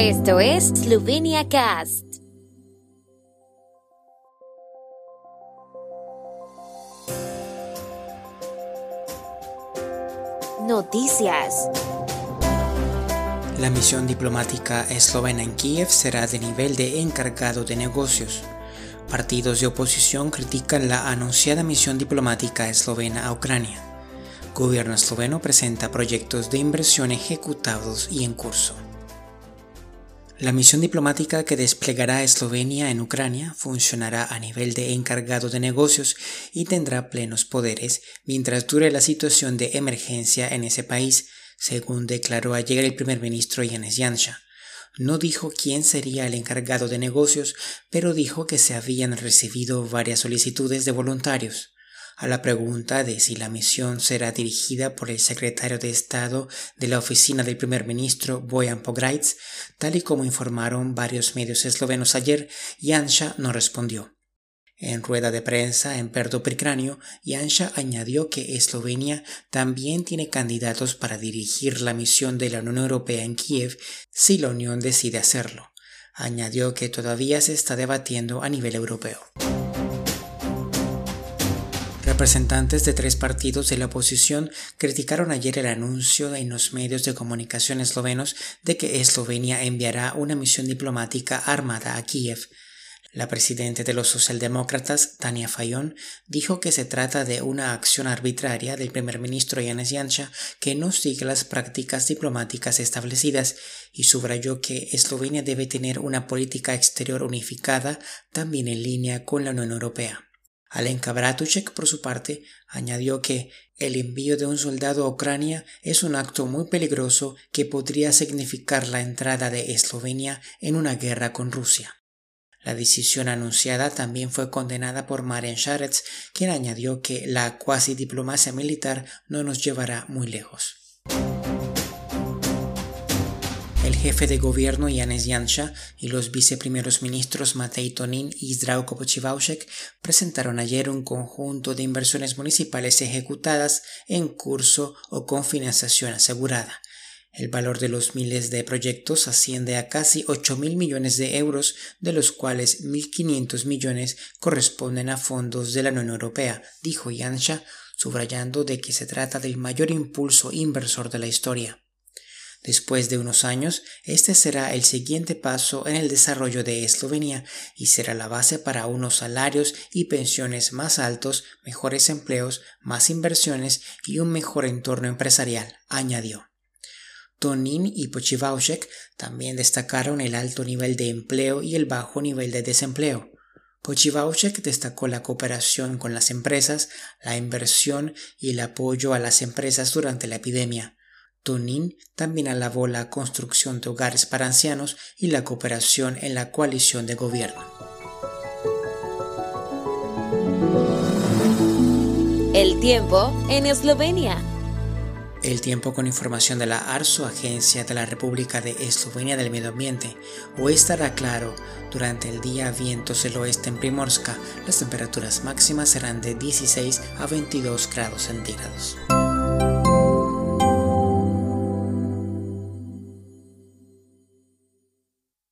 Esto es Slovenia Cast. Noticias. La misión diplomática eslovena en Kiev será de nivel de encargado de negocios. Partidos de oposición critican la anunciada misión diplomática eslovena a Ucrania. Gobierno esloveno presenta proyectos de inversión ejecutados y en curso. La misión diplomática que desplegará Eslovenia en Ucrania funcionará a nivel de encargado de negocios y tendrá plenos poderes mientras dure la situación de emergencia en ese país, según declaró ayer el primer ministro Yanis Janša. No dijo quién sería el encargado de negocios, pero dijo que se habían recibido varias solicitudes de voluntarios. A la pregunta de si la misión será dirigida por el secretario de Estado de la oficina del primer ministro Bojan Pograjc, tal y como informaron varios medios eslovenos ayer, Janša no respondió. En rueda de prensa en Perdo Pricranio, Janša añadió que Eslovenia también tiene candidatos para dirigir la misión de la Unión Europea en Kiev si la Unión decide hacerlo. Añadió que todavía se está debatiendo a nivel europeo. Representantes de tres partidos de la oposición criticaron ayer el anuncio en los medios de comunicación eslovenos de que Eslovenia enviará una misión diplomática armada a Kiev. La presidenta de los socialdemócratas, Tania Fayón, dijo que se trata de una acción arbitraria del primer ministro Yanis Janša que no sigue las prácticas diplomáticas establecidas y subrayó que Eslovenia debe tener una política exterior unificada también en línea con la Unión Europea. Alenka Bratušek, por su parte, añadió que el envío de un soldado a Ucrania es un acto muy peligroso que podría significar la entrada de Eslovenia en una guerra con Rusia. La decisión anunciada también fue condenada por Maren Sharets, quien añadió que la cuasi diplomacia militar no nos llevará muy lejos. Jefe de gobierno Yanis Janša y los viceprimeros ministros Matei Tonin y Zdravko Pochivaushek presentaron ayer un conjunto de inversiones municipales ejecutadas en curso o con financiación asegurada. El valor de los miles de proyectos asciende a casi 8.000 millones de euros, de los cuales 1.500 millones corresponden a fondos de la Unión Europea, dijo Janša, subrayando de que se trata del mayor impulso inversor de la historia. Después de unos años, este será el siguiente paso en el desarrollo de Eslovenia y será la base para unos salarios y pensiones más altos, mejores empleos, más inversiones y un mejor entorno empresarial, añadió. Tonin y Pochivaushek también destacaron el alto nivel de empleo y el bajo nivel de desempleo. Pochivaushek destacó la cooperación con las empresas, la inversión y el apoyo a las empresas durante la epidemia. Tonin también alabó la construcción de hogares para ancianos y la cooperación en la coalición de gobierno. El tiempo en Eslovenia. El tiempo con información de la ARSO, Agencia de la República de Eslovenia del Medio Ambiente. Hoy estará claro. Durante el día vientos del oeste en Primorska. Las temperaturas máximas serán de 16 a 22 grados centígrados.